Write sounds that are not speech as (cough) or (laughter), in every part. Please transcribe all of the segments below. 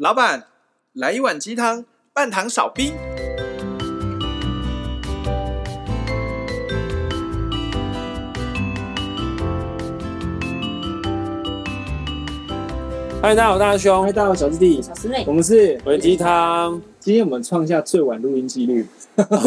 老板，来一碗鸡汤，半糖少冰。嗨，大家好，大兄。嗨，大家好，小师弟，小师妹。我们是微鸡汤。今天我们创下最晚录音记录。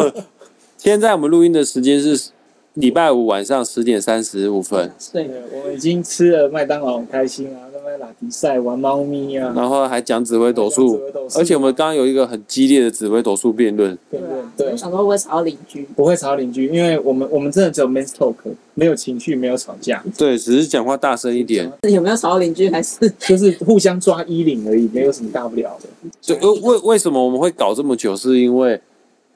(laughs) 现在我们录音的时间是礼拜五晚上十点三十五分。对的，我们已经吃了麦当劳，很开心啊。打比赛玩猫咪啊，然后还讲紫微斗数，而且我们刚刚有一个很激烈的紫微斗数辩论。对，对，我想说会不会吵到邻居？不会吵到邻居，因为我们我们真的只有 men's talk，没有情绪，没有吵架。对，只是讲话大声一点。有没有吵到邻居？还是就是互相抓衣领而已，没有什么大不了的。对，为为什么我们会搞这么久？是因为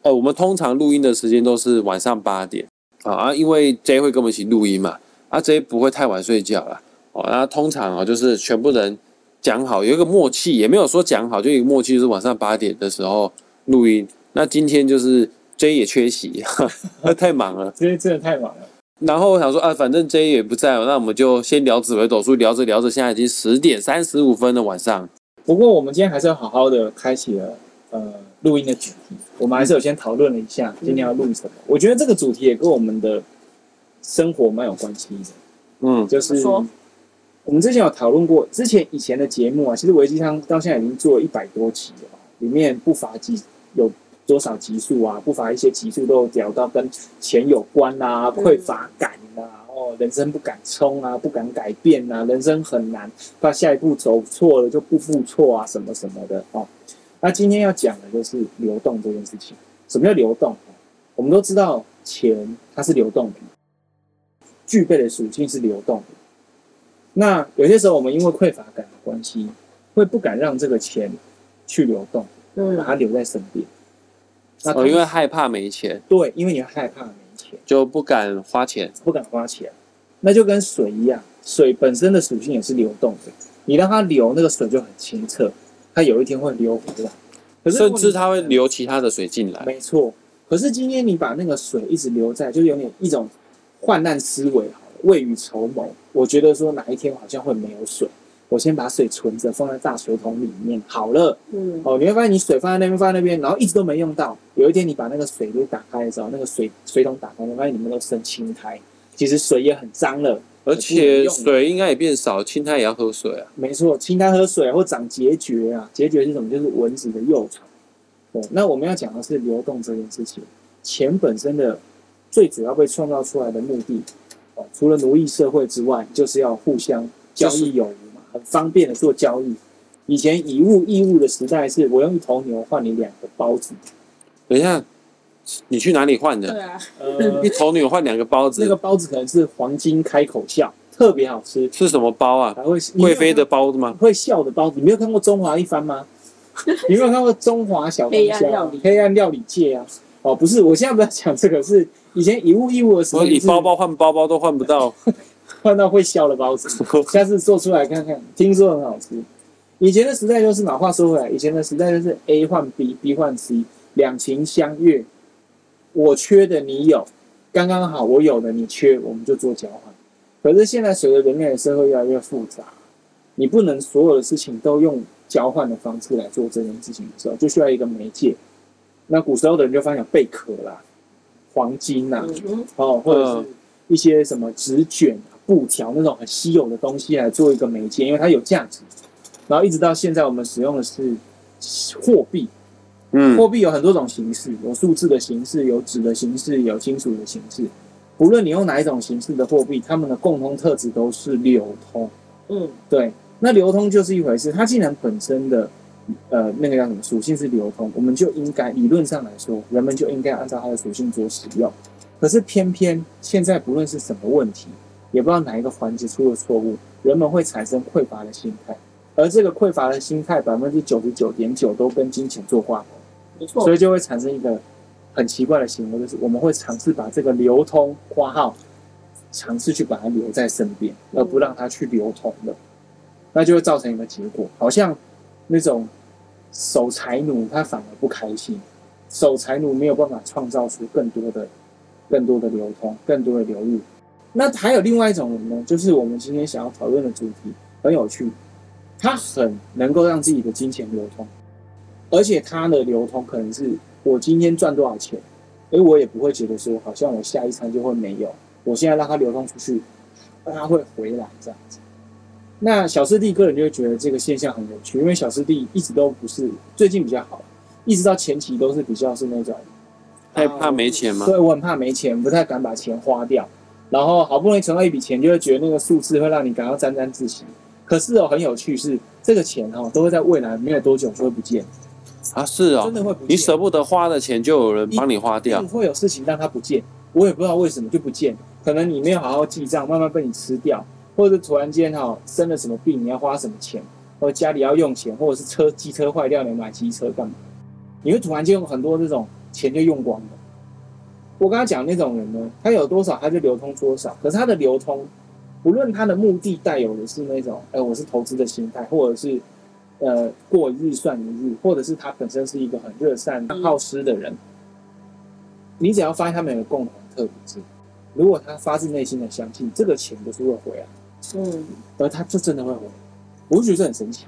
呃，我们通常录音的时间都是晚上八点啊，因为 J 会跟我们一起录音嘛，啊 J 不会太晚睡觉啦。哦，那通常啊，就是全部人讲好，有一个默契，也没有说讲好，就一个默契，就是晚上八点的时候录音。那今天就是 J 也缺席，(laughs) 太忙了，今天真的太忙了。然后我想说啊，反正 J 也不在，那我们就先聊紫微斗数，聊着聊着，现在已经十点三十五分的晚上。不过我们今天还是要好好的开启了呃录音的主题，我们还是有先讨论了一下今天要录什么。我觉得这个主题也跟我们的生活蛮有关系的，嗯，就是。我们之前有讨论过，之前以前的节目啊，其实微鸡汤到现在已经做了一百多期了，里面不乏集有多少集数啊，不乏一些集数都有聊到跟钱有关啊，匮乏感啊，哦，人生不敢冲啊，不敢改变啊，人生很难，怕下一步走错了就不复错啊，什么什么的哦。那今天要讲的就是流动这件事情。什么叫流动？我们都知道钱它是流动的，具备的属性是流动的。那有些时候，我们因为匮乏感的关系，会不敢让这个钱去流动，把它留在身边。那哦，因为害怕没钱。对，因为你害怕没钱，就不敢花钱，不敢花钱。那就跟水一样，水本身的属性也是流动的。你让它流，那个水就很清澈，它有一天会流回来。可是甚至它会流其他的水进来。没错。可是今天你把那个水一直留在，就是有点一种患难思维。未雨绸缪，我觉得说哪一天好像会没有水，我先把水存着，放在大水桶里面好了。嗯，哦，你会发现你水放在那边，放在那边，然后一直都没用到。有一天你把那个水给打开的时候，那个水水桶打开，你发现里面都生青苔，其实水也很脏了，而且水应该也变少，青苔也要喝水啊。没错，青苔喝水或长结节啊，结节是什么？就是蚊子的幼虫。对，那我们要讲的是流动这件事情，钱本身的最主要被创造出来的目的。除了奴役社会之外，就是要互相交易有无嘛，很方便的做交易。以前以物易物的时代，是我用一头牛换你两个包子。等一下，你去哪里换的？对啊，呃，(laughs) 一头牛换两个包子，那个包子可能是黄金开口笑，特别好吃。是什么包啊？还会贵妃的包子吗？会笑的包子。你没有看过中华一番吗？(laughs) 你没有看过中华小当家？黑暗料理界啊。哦，不是，我现在不要讲这个，是以前以物易物的时候，以包包换包包都换不到，(laughs) 换到会笑的包子，(laughs) 下次做出来看看，听说很好吃。以前的时代就是，老话说回来，以前的时代就是 A 换 B，B 换 C，两情相悦，我缺的你有，刚刚好，我有的你缺，我们就做交换。可是现在随着人类的社会越来越复杂，你不能所有的事情都用交换的方式来做这件事情的时候，就需要一个媒介。那古时候的人就发现有贝壳啦、黄金呐、啊，哦，或者是一些什么纸卷、布条那种很稀有的东西来做一个媒介，因为它有价值。然后一直到现在，我们使用的是货币。嗯，货币有很多种形式，有数字的形式，有纸的形式，有金属的形式。不论你用哪一种形式的货币，它们的共同特质都是流通。嗯，对。那流通就是一回事，它既然本身的。呃，那个叫什么属性是流通，我们就应该理论上来说，人们就应该按照它的属性做使用。可是偏偏现在不论是什么问题，也不知道哪一个环节出了错误，人们会产生匮乏的心态，而这个匮乏的心态百分之九十九点九都跟金钱做挂钩，没错，所以就会产生一个很奇怪的行为，就是我们会尝试把这个流通括号，尝试去把它留在身边，而不让它去流通了，那就会造成一个结果，好像。那种守财奴，他反而不开心。守财奴没有办法创造出更多的、更多的流通、更多的流入。那还有另外一种人呢，就是我们今天想要讨论的主题很有趣。他很能够让自己的金钱流通，而且他的流通可能是我今天赚多少钱，所以我也不会觉得说好像我下一餐就会没有，我现在让它流通出去，它会回来这样子。那小师弟个人就会觉得这个现象很有趣，因为小师弟一直都不是最近比较好，一直到前期都是比较是那种害怕没钱吗？对，我很怕没钱，不太敢把钱花掉，然后好不容易存到一笔钱，就会觉得那个数字会让你感到沾沾自喜。可是哦，很有趣是这个钱哦，都会在未来没有多久就会不见啊，是哦，真的会不见。你舍不得花的钱，就有人帮你花掉，会有事情让它不见，我也不知道为什么就不见，可能你没有好好记账，慢慢被你吃掉。或者突然间哈生了什么病，你要花什么钱，或者家里要用钱，或者是车机车坏掉，你买机车干嘛？你会突然间有很多这种钱就用光了。我刚才讲那种人呢，他有多少他就流通多少，可是他的流通，不论他的目的带有的是那种，哎，我是投资的心态，或者是呃过一日算一日，或者是他本身是一个很热善好施的人，你只要发现他们有共同特质，如果他发自内心的相信这个钱就是会回来。嗯，而他就真的会回，我就觉得这很神奇。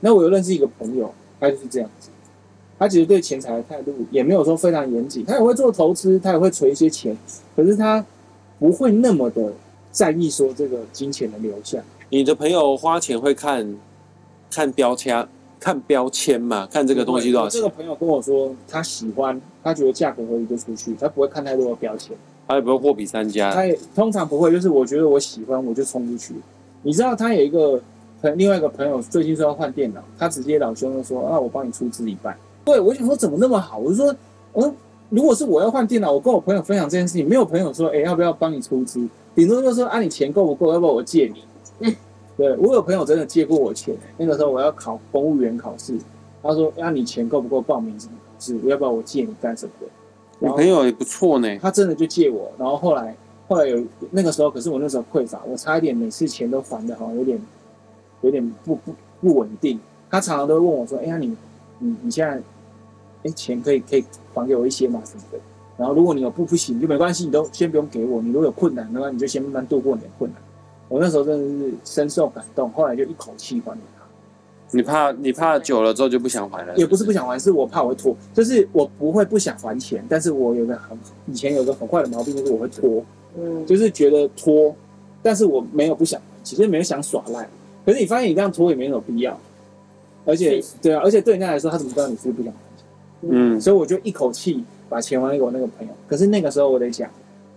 那我又认识一个朋友，他就是这样子，他其实对钱财的态度也没有说非常严谨，他也会做投资，他也会存一些钱，可是他不会那么的在意说这个金钱的流向。你的朋友花钱会看看标签，看标签嘛，看这个东西多少钱？这个朋友跟我说，他喜欢，他觉得价格合理就出去，他不会看太多的标签。他也不会货比三家，他也通常不会，就是我觉得我喜欢我就冲出去。你知道他有一个朋另外一个朋友最近说要换电脑，他直接老兄就说啊，我帮你出资一半。对，我想说怎么那么好？我就说，嗯，如果是我要换电脑，我跟我朋友分享这件事情，没有朋友说，哎，要不要帮你出资？顶多就说啊，你钱够不够？要不要我借你？嗯，对，我有朋友真的借过我钱，那个时候我要考公务员考试，他说啊，你钱够不够报名什么考试？要不要我借你干什么的？我朋友也不错呢，他真的就借我，然后后来后来有那个时候，可是我那时候匮乏，我差一点每次钱都还的好像有点有点不不不稳定。他常常都会问我说：“哎呀，你你你现在哎钱可以可以还给我一些吗？什么的？然后如果你有不不行就没关系，你都先不用给我。你如果有困难的话，你就先慢慢度过你的困难。”我那时候真的是深受感动，后来就一口气还给他。你怕你怕久了之后就不想还了是是？也不是不想还，是我怕我会拖。就是我不会不想还钱，但是我有个很以前有个很坏的毛病，就是我会拖。嗯，就是觉得拖，但是我没有不想，其实没有想耍赖。可是你发现你这样拖也没什么必要，而且对啊，而且对人家来说，他怎么知道你是不是不想还钱？嗯，所以我就一口气把钱还给我那个朋友。可是那个时候我得讲，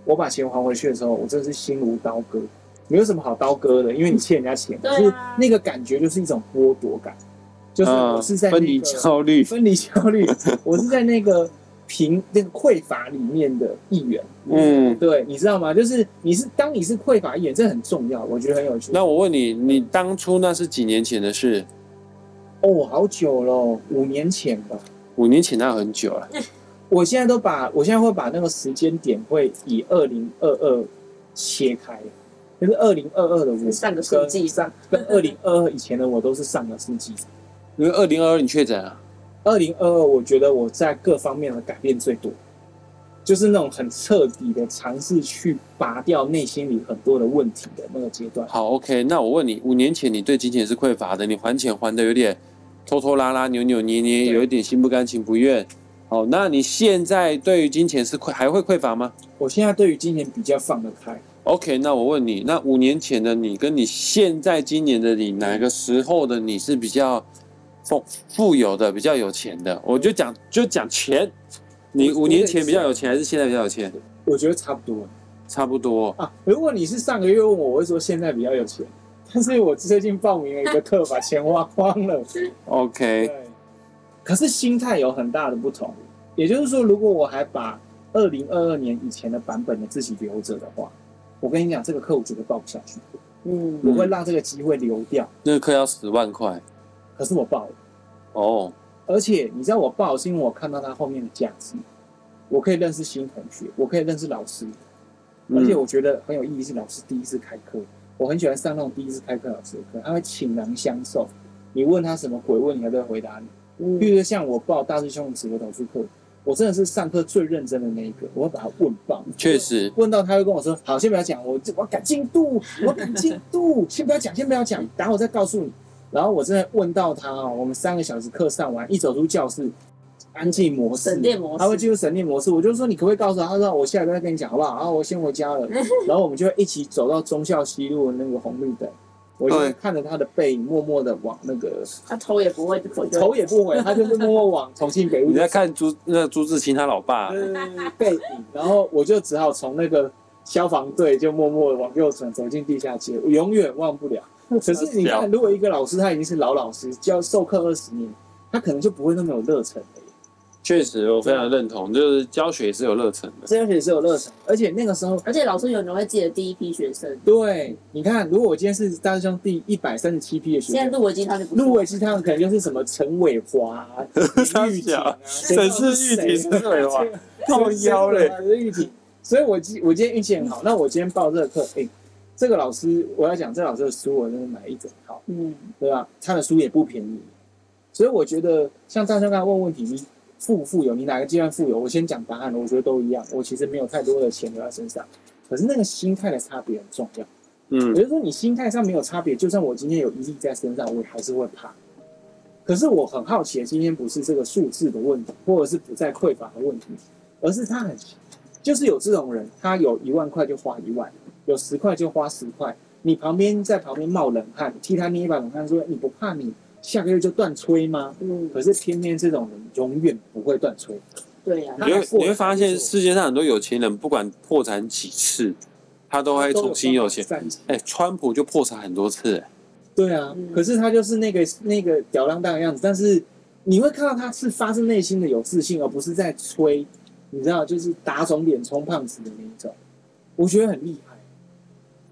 我把钱还回去的时候，我真的是心如刀割。没有什么好刀割的，因为你欠人家钱，可是那个感觉就是一种剥夺感，就是我是在、那个、分离焦虑，分离焦虑，我是在那个贫那个匮乏里面的一员。嗯，对，你知道吗？就是你是当你是匮乏一员，这很重要，我觉得很有趣。那我问你，你当初那是几年前的事？哦，好久了，五年前吧。五年前那很久了。(laughs) 我现在都把我现在会把那个时间点会以二零二二切开。就是二零二二的我，上个世纪上跟二零二二以前的我都是上个世纪。(laughs) 因为二零二二你确诊啊？二零二二我觉得我在各方面的改变最多，就是那种很彻底的尝试去拔掉内心里很多的问题的那个阶段。好，OK，那我问你，五年前你对金钱是匮乏的，你还钱还的有点拖拖拉拉、扭扭捏捏，有一点心不甘情不愿。好，那你现在对于金钱是匮还会匮乏吗？我现在对于金钱比较放得开。OK，那我问你，那五年前的你跟你现在今年的你，哪个时候的你是比较富富有的，比较有钱的？我就讲就讲钱，你五年前比较有钱，还是现在比较有钱？我觉得差不多，差不多啊。如果你是上个月问我，我会说现在比较有钱，但是我最近报名了一个课，把钱花光了。(laughs) OK，对，可是心态有很大的不同。也就是说，如果我还把二零二二年以前的版本的自己留着的话。我跟你讲，这个课我绝对报不下去。嗯，我会让这个机会流掉。那个课要十万块，可是我报了。哦，而且你知道我报是因为我看到他后面的价值，我可以认识新同学，我可以认识老师，而且我觉得很有意义。是老师第一次开课，我很喜欢上那种第一次开课老师的课，他会倾囊相授。你问他什么鬼问题，他都会回答你。嗯，比如说像我报大师兄指的导师课。我真的是上课最认真的那一个，我会把他问爆。确实，问到他会跟我说：“好，先不要讲，我我赶进度，我赶进度，(laughs) 先不要讲，先不要讲，然后我再告诉你。”然后我真的问到他哦，我们三个小时课上完，一走出教室，安静模式，省电模式他会进入省电模式。我就说你可不可以告诉他，他说我下一个再跟你讲好不好？然后我先回家了，然后我们就会一起走到忠孝西路的那个红绿灯，我就看着他的背影，默默的往那个他头也不会回，头也不回，(laughs) 他就是默默往重庆北路。你在看朱那朱自清他老爸背影，然后我就只好从那个消防队就默默的往右转，走进地下街，我永远忘不了。(laughs) 可是你看，如果一个老师他已经是老老师，教授课二十年，他可能就不会那么有热忱了。确实，我非常认同，就是教学也是有热忱的，教学也是有热忱，而且那个时候，而且老师有人会记得第一批学生。对，你看，如果我今天是大师兄第一百三十七批的学生，现在入围鸡汤就不入围鸡汤可能就是什么陈伟华、玉婷？啊，沈氏玉婷、陈伟华，靠腰嘞，玉婷。所以我今我今天运气很好，那我今天报这个课，哎。这个老师，我要讲这个老师的书，我真的买一整套，嗯，对吧？他的书也不便宜，所以我觉得像大家刚才问问题，你富不富有？你哪个阶段富有？我先讲答案，我觉得都一样。我其实没有太多的钱留在身上，可是那个心态的差别很重要，嗯，也就是说你心态上没有差别，就算我今天有一亿在身上，我还是会怕。可是我很好奇，今天不是这个数字的问题，或者是不再匮乏的问题，而是他很就是有这种人，他有一万块就花一万。有十块就花十块，你旁边在旁边冒冷汗，替他捏一把冷汗，说你不怕你下个月就断吹吗？嗯，可是偏偏这种人永远不会断吹。对呀、啊，你会你会发现世界上很多有钱人，不管破产几次，他都会重新有钱。哎、欸，川普就破产很多次、欸。对啊，嗯、可是他就是那个那个吊儿郎当的样子，但是你会看到他是发自内心的有自信，而不是在吹，你知道，就是打肿脸充胖子的那一种。我觉得很厉害。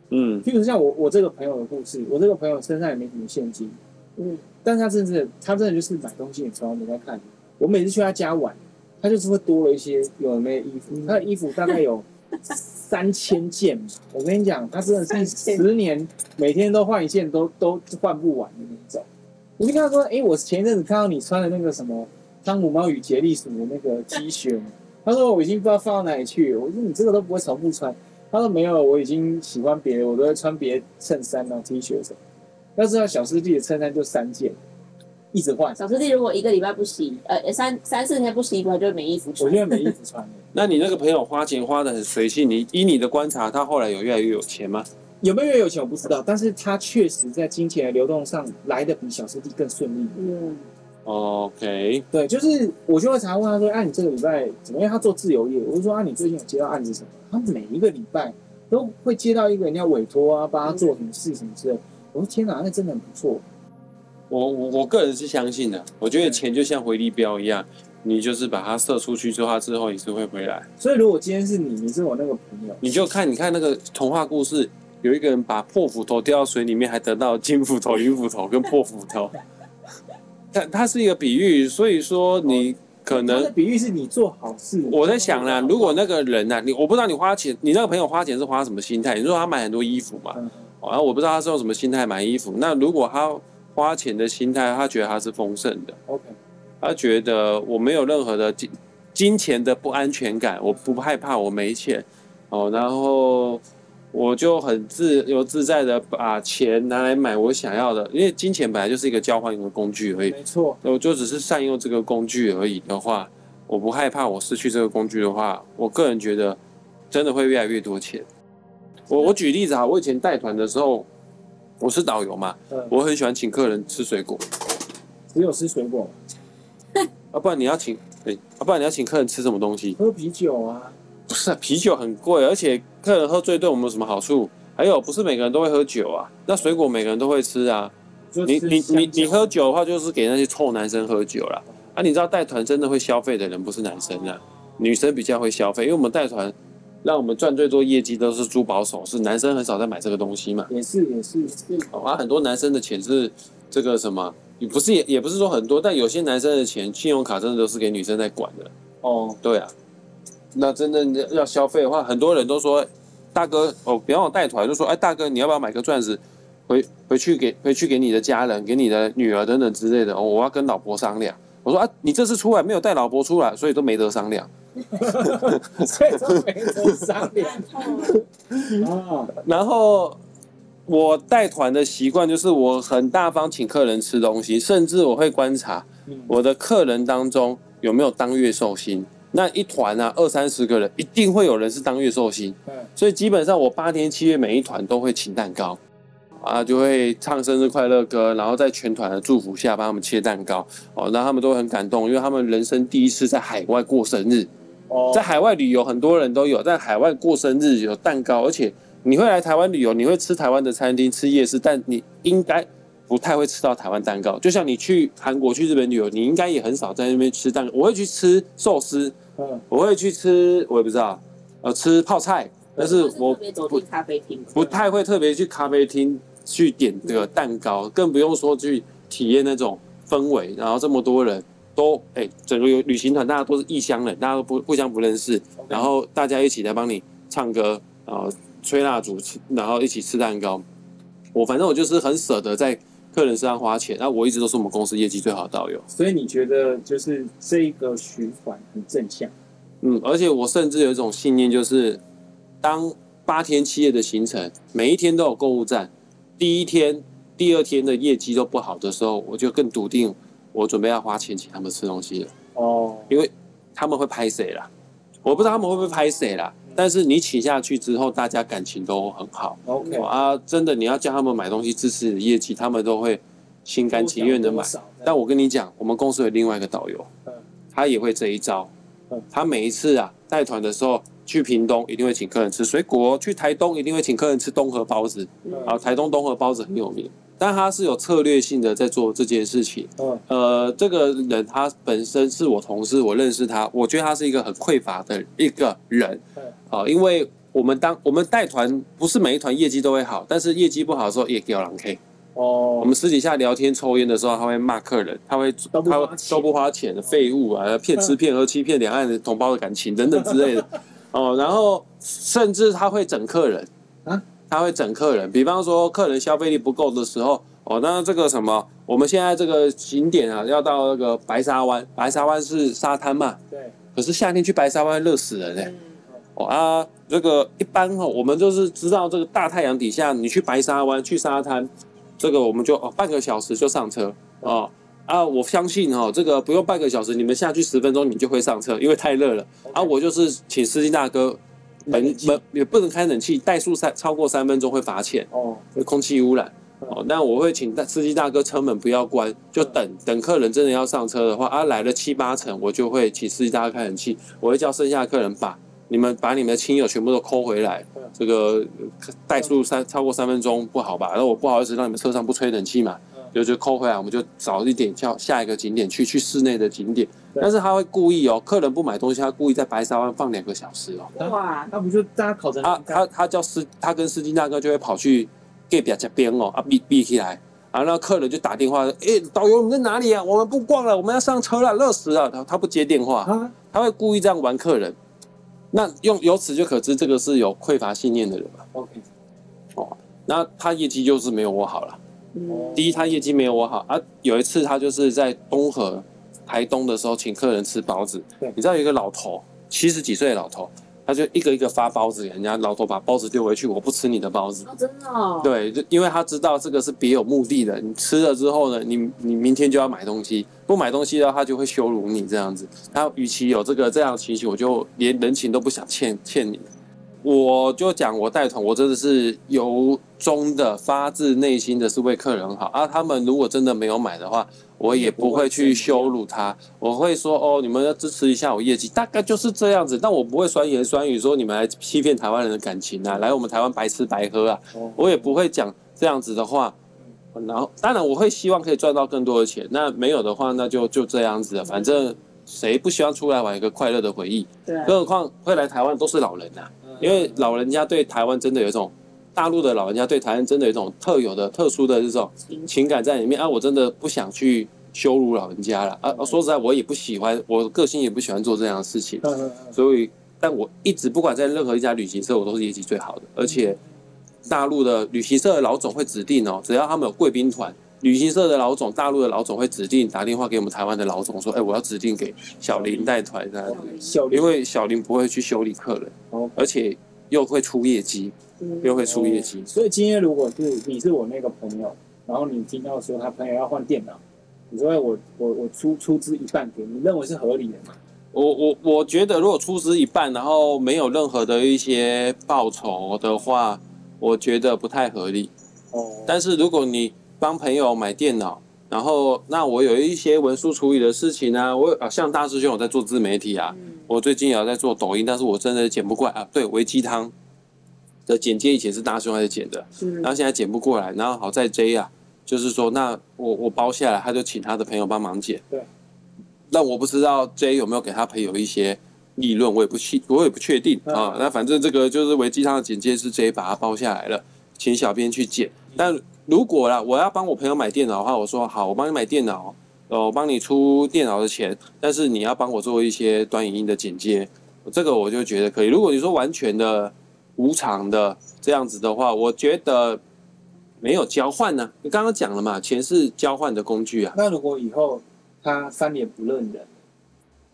嗯，譬如像我我这个朋友的故事，我这个朋友身上也没什么现金，嗯，但是他真的他真的就是买东西也从来没在看。我每次去他家玩，他就是会多了一些有的没的衣服，他的衣服大概有三千件。我跟你讲，他真的是十年每天都换一件，都都换不完的那种。我就跟他说，哎、欸，我前一阵子看到你穿的那个什么汤姆猫与杰利鼠的那个 T 恤，他说我已经不知道放到哪里去了。我说你这个都不会重复穿。他说没有，我已经喜欢别的，我都会穿别的衬衫啊、T 恤什么。要知道小师弟的衬衫就三件，一直换。小师弟如果一个礼拜不洗，呃，三三四天不洗衣服，他就没衣服穿。我现在没衣服穿。(laughs) 那你那个朋友花钱花的很随性，你以你的观察，他后来有越来越有钱吗？有没有越有钱我不知道，但是他确实在金钱的流动上来得比小师弟更顺利。嗯。OK，对，就是我就会常问他说：“啊，你这个礼拜怎么样？”他做自由业，我就说：“啊，你最近有接到案子什么？”他每一个礼拜都会接到一个人家委托啊，帮他做什么事什么之类。我说：“天哪，那真的很不错。”我我我个人是相信的，我觉得钱就像回力镖一样，你就是把它射出去之后，它之后也是会回来。所以如果今天是你，你是我那个朋友，你就看，你看那个童话故事，有一个人把破斧头掉到水里面，还得到金斧头、银斧头跟破斧头。(laughs) 它它是一个比喻，所以说你可能的比喻是你做好事。我在想呢，如果那个人呢、啊，你我不知道你花钱，你那个朋友花钱是花什么心态？你说他买很多衣服嘛，然后我不知道他是用什么心态买衣服。那如果他花钱的心态，他觉得他是丰盛的，OK，他觉得我没有任何的金金钱的不安全感，我不害怕我没钱哦，然后。我就很自由自在的把钱拿来买我想要的，因为金钱本来就是一个交换的工具而已。没错，我就只是善用这个工具而已的话，我不害怕我失去这个工具的话，我个人觉得真的会越来越多钱。我我举例子啊，我以前带团的时候，我是导游嘛，我很喜欢请客人吃水果，只有吃水果，(laughs) 啊，不然你要请，哎，啊，不然你要请客人吃什么东西？喝啤酒啊。不是啤酒很贵，而且客人喝醉对我们有什么好处？还有不是每个人都会喝酒啊，那水果每个人都会吃啊。吃你你你你喝酒的话，就是给那些臭男生喝酒啦。啊，你知道带团真的会消费的人不是男生啊，女生比较会消费，因为我们带团让我们赚最多业绩都是珠宝首饰，男生很少在买这个东西嘛。也是也是是，啊，很多男生的钱是这个什么，也不是也也不是说很多，但有些男生的钱，信用卡真的都是给女生在管的。哦，对啊。那真正要消费的话，很多人都说，大哥哦，别让我带团，就说，哎，大哥，你要不要买个钻石，回回去给回去给你的家人，给你的女儿等等之类的。哦，我要跟老婆商量。我说啊，你这次出来没有带老婆出来，所以都没得商量。所以都没得商量。啊，然后我带团的习惯就是我很大方请客人吃东西，甚至我会观察我的客人当中有没有当月寿星。那一团啊，二三十个人，一定会有人是当月寿星。所以基本上我八天七月每一团都会请蛋糕，啊，就会唱生日快乐歌，然后在全团的祝福下帮他们切蛋糕，哦，那他们都很感动，因为他们人生第一次在海外过生日。哦在海外旅游，很多人都有在海外过生日有蛋糕，而且你会来台湾旅游，你会吃台湾的餐厅、吃夜市，但你应该不太会吃到台湾蛋糕。就像你去韩国、去日本旅游，你应该也很少在那边吃蛋糕。我会去吃寿司，嗯我会去吃，我也不知道，呃，吃泡菜，但是我不咖啡厅，不太会特别去咖啡厅去点这个蛋糕，更不用说去体验那种氛围，然后这么多人。都哎、欸，整个有旅行团，大家都是异乡人，大家都不互相不认识，然后大家一起来帮你唱歌，然后吹蜡烛，然后一起吃蛋糕。我反正我就是很舍得在客人身上花钱，那我一直都是我们公司业绩最好的导游。所以你觉得就是这个循环很正向？嗯，而且我甚至有一种信念，就是当八天七夜的行程，每一天都有购物站，第一天、第二天的业绩都不好的时候，我就更笃定。我准备要花钱请他们吃东西了哦，因为他们会拍谁啦，我不知道他们会不会拍谁啦，但是你请下去之后，大家感情都很好。OK 啊，真的你要叫他们买东西支持你的业绩，他们都会心甘情愿的买。但我跟你讲，我们公司有另外一个导游，他也会这一招。他每一次啊带团的时候，去屏东一定会请客人吃水果，去台东一定会请客人吃东河包子。啊，台东东河包子很有名。但他是有策略性的在做这件事情。呃，这个人他本身是我同事，我认识他，我觉得他是一个很匮乏的一个人。啊，因为我们当我们带团，不是每一团业绩都会好，但是业绩不好的时候也给我狼 K。哦，我们私底下聊天抽烟的时候，他会骂客人，他会他都不花钱的废物啊，骗吃骗喝，欺骗两岸的同胞的感情等等之类的。(laughs) 哦，然后甚至他会整客人啊。他会整客人，比方说客人消费力不够的时候，哦，那这个什么，我们现在这个景点啊，要到那个白沙湾，白沙湾是沙滩嘛？对。可是夏天去白沙湾热死人嘞、欸。哦啊，这个一般哦，我们就是知道这个大太阳底下，你去白沙湾去沙滩，这个我们就哦半个小时就上车哦啊，我相信哈，这个不用半个小时，你们下去十分钟你就会上车，因为太热了。啊，我就是请司机大哥。门门也不能开冷气，怠速三超过三分钟会罚钱哦，会空气污染哦。那我会请司机大哥车门不要关，就等等客人真的要上车的话啊，来了七八成，我就会请司机大哥开冷气，我会叫剩下的客人把你们把你们的亲友全部都抠回来。这个怠速三超过三分钟不好吧？那我不好意思让你们车上不吹冷气嘛。就就抠回来，我们就早一点叫下一个景点去，去室内的景点。但是他会故意哦，客人不买东西，他故意在白沙湾放两个小时哦。哇，那不就大家烤成？他他他叫司，他跟司机大哥就会跑去隔壁这边哦，啊闭闭起来，然后那客人就打电话，哎，导游你在哪里啊？我们不逛了，我们要上车了，热死了。他他不接电话，他会故意这样玩客人。那用由此就可知，这个是有匮乏信念的人嘛。OK，哦，那他业绩就是没有我好了。第一，他业绩没有我好啊。有一次，他就是在东河、台东的时候，请客人吃包子。你知道有一个老头，七十几岁的老头，他就一个一个发包子给人家。老头把包子丢回去，我不吃你的包子。哦，真的哦。对，就因为他知道这个是别有目的的。你吃了之后呢，你你明天就要买东西，不买东西的话，他就会羞辱你这样子。他与其有这个这样的情形，我就连人情都不想欠欠你。我就讲，我带团，我真的是由衷的、发自内心的是为客人好啊。他们如果真的没有买的话，我也不会去羞辱他。我会说哦，你们要支持一下我业绩，大概就是这样子。但我不会酸言酸语说你们来欺骗台湾人的感情啊，来我们台湾白吃白喝啊，我也不会讲这样子的话。然后，当然我会希望可以赚到更多的钱。那没有的话，那就就这样子了。反正谁不希望出来玩一个快乐的回忆？对，更何况会来台湾都是老人呐。因为老人家对台湾真的有一种，大陆的老人家对台湾真的有一种特有的、特殊的这种情感在里面啊！我真的不想去羞辱老人家了啊！说实在，我也不喜欢，我个性也不喜欢做这样的事情。所以，但我一直不管在任何一家旅行社，我都是业绩最好的。而且，大陆的旅行社的老总会指定哦，只要他们有贵宾团，旅行社的老总、大陆的老总会指定打电话给我们台湾的老总说：“哎，我要指定给小林带团的，因为小林不会去修理客人。”而且又会出业绩，嗯又会出业绩。所以今天如果是你是我那个朋友，然后你听到说他朋友要换电脑，你说我我我出出资一半给你，你认为是合理的吗？我我我觉得，如果出资一半，然后没有任何的一些报酬的话，我觉得不太合理。哦，但是如果你帮朋友买电脑，然后那我有一些文书处理的事情啊，我啊像大师兄我在做自媒体啊，嗯我最近也有在做抖音，但是我真的剪不过来啊。对，微鸡汤的剪接以前是大师兄在剪的，嗯然后现在剪不过来，然后好在 J 啊，就是说那我我包下来，他就请他的朋友帮忙剪。对，那我不知道 J 有没有给他朋友一些利润，我也不确我也不确定嗯啊。那反正这个就是微鸡汤的简介是 J 把它包下来了，请小编去剪。但如果啦，我要帮我朋友买电脑的话，我说好，我帮你买电脑，呃，我帮你出电脑的钱，但是你要帮我做一些短影音的剪接，这个我就觉得可以。如果你说完全的无偿的这样子的话，我觉得没有交换呢、你刚刚讲了嘛，钱是交换的工具啊。那如果以后他翻脸不认人，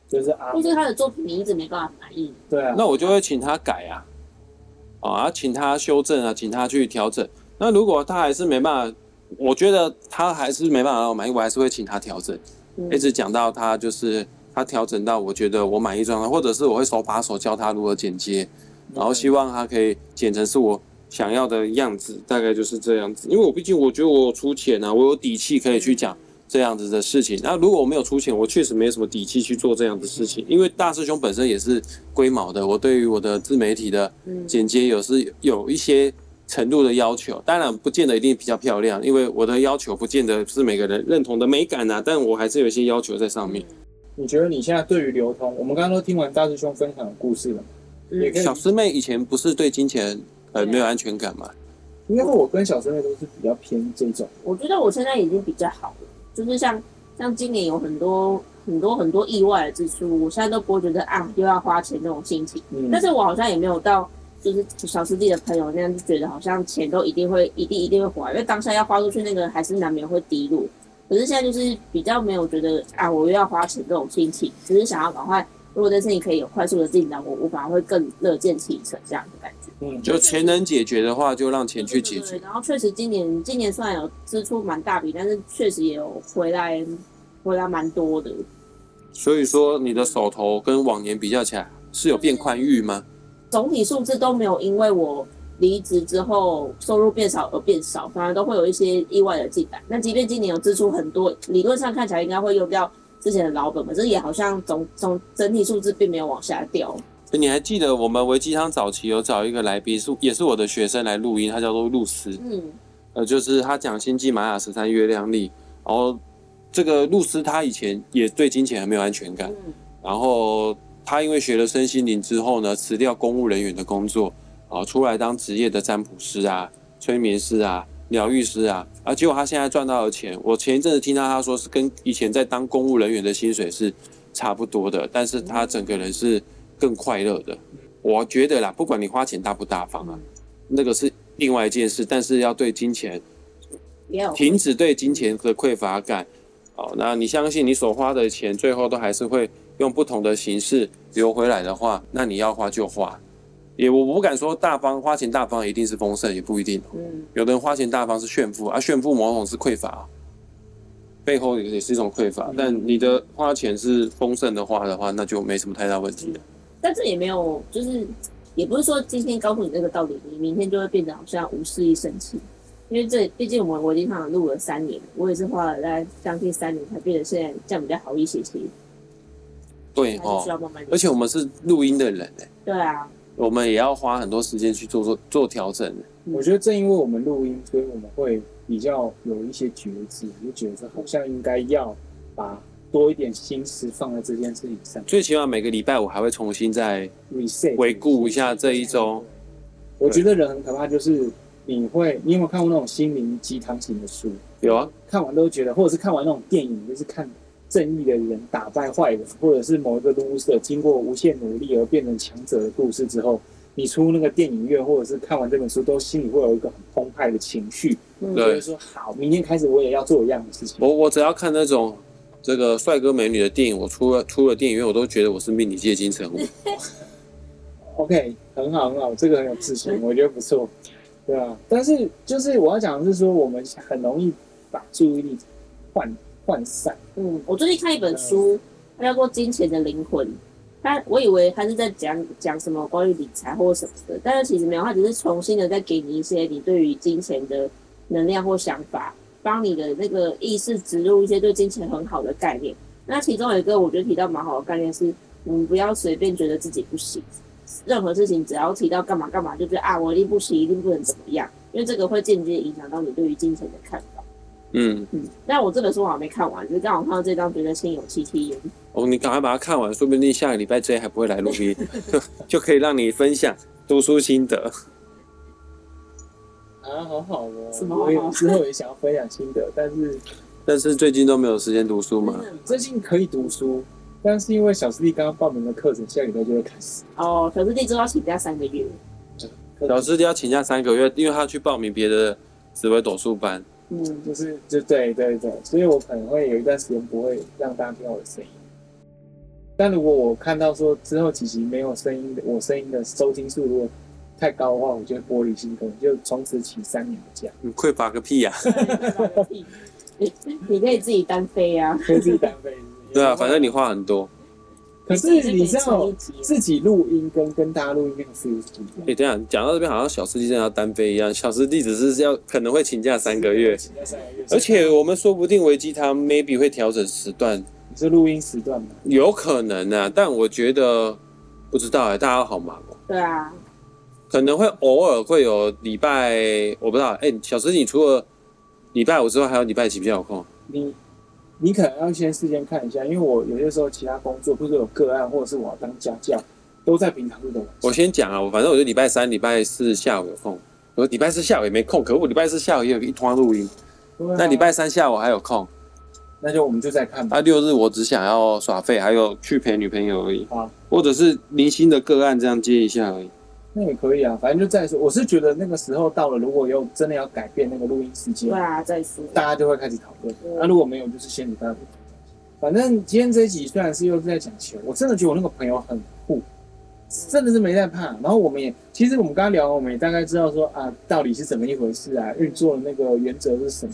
就是啊或，是他的作品你一直没办法满意，对啊，那我就会请他改啊，啊，请他修正啊，请他去调整。那如果他还是没办法，我觉得他还是没办法让我满意，我还是会请他调整。嗯一直讲到他就是他调整到我觉得我满意状态，或者是我会手把手教他如何剪接，然后希望他可以剪成是我想要的样子，大概就是这样子。因为我毕竟我觉得我有出钱啊，我有底气可以去讲这样子的事情。那如果我没有出钱，我确实没什么底气去做这样的事情。因为大师兄本身也是龟毛的，我对于我的自媒体的嗯剪接有是有一些程度的要求，当然不见得一定比较漂亮，因为我的要求不见得是每个人认同的美感啊，但我还是有一些要求在上面。你觉得你现在对于流通，我们刚刚都听完大师兄分享的故事了，也可以小师妹以前不是对金钱呃没有安全感吗？因为我跟小师妹都是比较偏这种，我觉得我现在已经比较好了，就是像像今年有很多很多很多意外的支出，我现在都不会觉得啊又要花钱这种心情。嗯，但是我好像也没有到就是小师弟的朋友那样，就觉得好像钱都一定会一定一定会花，因为当下要花出去那个还是难免会低落。可是现在就是比较没有觉得啊我又要花钱这种心情，只是想要赶快，如果这事情可以有快速的进展，我我反而会更乐见其成这样的感觉。嗯，就钱能解决的话，就让钱去解决。对然后确实今年今年虽然有支出蛮大笔，但是确实也有回来回来蛮多的。所以说你的手头跟往年比较起来是有变宽裕吗？总体数字都没有因为我离职之后收入变少而变少，反而都会有一些意外的进来。那即便今年有支出很多，理论上看起来应该会用掉之前的老本，可是也好像 (laughs) 总总整体数字并没有往下掉。你还记得我们维基汤早期有找一个来宾，是也是我的学生来录音，他叫做露丝，嗯，呃，就是他讲星际玛雅十三月亮历，然后这个露丝她以前也对金钱很没有安全感，嗯。然后他因为学了身心灵之后呢，辞掉公务人员的工作，啊，出来当职业的占卜师啊、催眠师啊、疗愈师啊，啊，结果他现在赚到的钱，我前一阵子听到他说是跟以前在当公务人员的薪水是差不多的，但是他整个人是更快乐的。我觉得啦，不管你花钱大不大方啊，那个是另外一件事，但是要对金钱停止对金钱的匮乏感。哦，那你相信你所花的钱，最后都还是会用不同的形式流回来的话，那你要花就花。也我不敢说大方花钱大方一定是丰盛，也不一定。嗯有的人花钱大方是炫富，啊，炫富某种是匮乏，背后也是一种匮乏。但你的花钱是丰盛的话的话，那就没什么太大问题了。但这也没有，就是也不是说今天告诉你这个道理，你明天就会变得好像无事一生气。因为这毕竟我们维基汤录了三年，我也是花了大概将近三年才变得现在这样比较好一些些，对哦，慢慢。而且我们是录音的人哎，对啊，我们也要花很多时间去做做做调整。我觉得正因为我们录音，所以我们会比较有一些觉知，就觉得好像应该要把多一点心思放在这件事情上最起码每个礼拜我还会重新再，reset 回顾一下这一周。我觉得人很可怕，就是你会，你有没有看过那种心灵鸡汤型的书？有啊，看完都觉得，或者是看完那种电影，就是看正义的人打败坏人，或者是某一个 loser 经过无限努力而变成强者的故事之后，你出那个电影院，或者是看完这本书，都心里会有一个很澎湃的情绪，嗯，对觉得说好，明天开始我也要做一样的事情。我我只要看那种这个帅哥美女的电影，我出了出了电影院，我都觉得我是命里界金城武。(laughs) OK，很好很好，这个很有自信，我觉得不错，对啊。但是就是我要讲的是说，我们很容易把注意力换涣散。嗯，我最近看一本书，它叫做《金钱的灵魂》，它我以为它是在讲讲什么关于理财或什么的，但是其实没有，它只是重新的在给你一些你对于金钱的能量或想法，帮你的那个意识植入一些对金钱很好的概念。那其中有一个我觉得提到蛮好的概念是，你不要随便觉得自己不行，任何事情只要提到干嘛干嘛，就觉得啊我一定不行，一定不能怎么样，因为这个会间接影响到你对于金钱的看法。嗯嗯，但我这本书我还没看完，就是刚好看到这张，觉得心有戚戚焉。哦，你赶快把它看完，说不定下个礼拜 J 还不会来录音，就 (laughs) 就可以让你分享读书心得。啊，好好哦！什么好好我有之后也想要分享心得，但是 (laughs) 但是最近都没有时间读书嘛？最近可以读书，但是因为小师弟刚刚报名的课程，下礼拜就会开始。哦，小师弟就要请假三个月。小师弟要请假三个月，因为他去报名别的紫薇斗数班。嗯，就是就对对对，所以我可能会有一段时间不会让大家听到我的声音。但如果我看到说之后几集没有声音的，我声音的收听数如果太高的话，我就会玻璃心，可能就从此起三年的假。你匮乏个屁呀、啊！(laughs) 你你可以自己单飞啊，可以自己单飞。对啊，反正你话很多。可是你知道自己录音跟跟大家录音那个 feel 不一样。哎、欸，等一下讲到这边，好像小师弟真的要单飞一样。小师弟只是要可能会请假三个月，请假三个月。而且我们说不定维基他 maybe 会调整时段，你是录音时段吗？有可能啊，但我觉得不知道哎、欸，大家好忙哦、喔。对啊，可能会偶尔会有礼拜，我不知道。哎、欸，小师弟，你除了礼拜五之外，还有礼拜几比较有空？你。你可能要先事先看一下，因为我有些时候其他工作，不是有个案，或者是我要当家教，都在平常日的晚上。我先讲啊，我反正我就礼拜三、礼拜四下午有空，我礼拜四下午也没空，可是我礼拜四下午也有一通录音。啊、那礼拜三下午还有空，那就我们就再看吧。啊，六日我只想要耍废，还有去陪女朋友而已。啊，或者是零星的个案这样接一下而已。那也可以啊，反正就再说。我是觉得那个时候到了，如果有真的要改变那个录音时间，对啊，再说，大家就会开始讨论。那、啊、如果没有，就是先礼拜五。反正今天这一集虽然是又是在讲球，我真的觉得我那个朋友很酷，真的是没在怕。然后我们也，其实我们刚刚聊，我们也大概知道说啊，到底是怎么一回事啊，运作的那个原则是什么。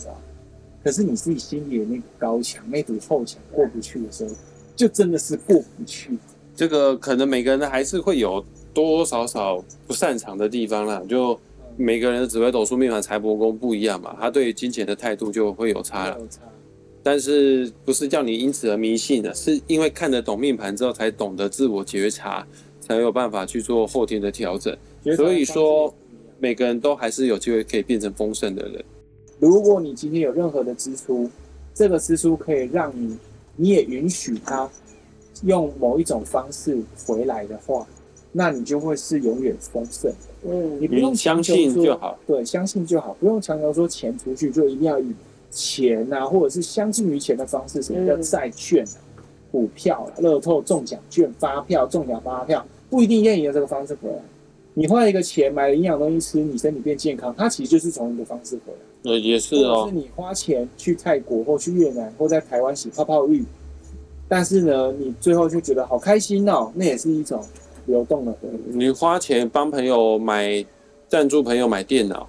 可是你自己心里的那个高墙，那堵后墙过不去的时候，就真的是过不去。这个可能每个人还是会有。多多少少不擅长的地方啦，就每个人的紫微斗数命盘财帛宫不一样嘛，他对金钱的态度就会有差了。但是不是叫你因此而迷信的，是因为看得懂命盘之后，才懂得自我觉察，才有办法去做后天的调整。所以说，每个人都还是有机会可以变成丰盛的人。如果你今天有任何的支出，这个支出可以让你，你也允许他用某一种方式回来的话。那你就会是永远丰盛的。嗯，你不用相信就好。对，相信就好，不用强求说钱出去就一定要以钱啊，或者是相信于钱的方式，什么叫债券啊、股票啊、乐透中奖券、发票中奖发票，不一定要用这个方式回来。你花一个钱买了营养东西吃，你身体变健康，它其实就是从一个方式回来。呃，也是哦。是你花钱去泰国或去越南或在台湾洗泡泡浴，但是呢，你最后就觉得好开心哦，那也是一种。流动了，你花钱帮朋友买赞助朋友买电脑，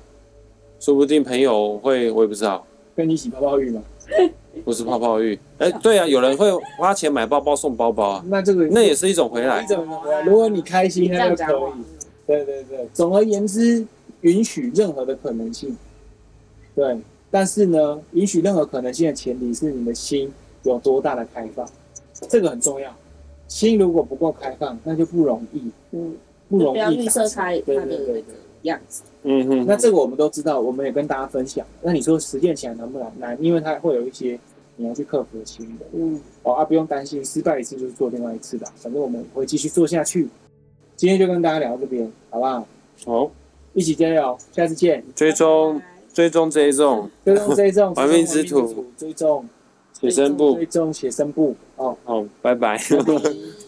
说不定朋友会，我也不知道，跟你洗泡泡浴吗？不是泡泡浴，哎、欸，(laughs) 对啊，有人会花钱买包包送包包啊，那这个那也是一种回来，如果你开心，那就可以。对对对，总而言之，允许任何的可能性。对，但是呢，允许任何可能性的前提是你的心有多大的开放，这个很重要。心如果不够开放，那就不容易，嗯，不容易。不要预设它它的那个样子，嗯哼。那这个我们都知道，我们也跟大家分享。那你说实践起来难不难？难，因为它会有一些你要去克服的心的，嗯。哦啊，不用担心，失败一次就是做另外一次的，反正我们会继续做下去。今天就跟大家聊到这边，好不好？好，一起加油，下次见。追踪，追踪，追踪，追踪，(laughs) 追踪，玩命之徒，追踪。写生部，追踪写生部。哦，好，拜拜。(laughs)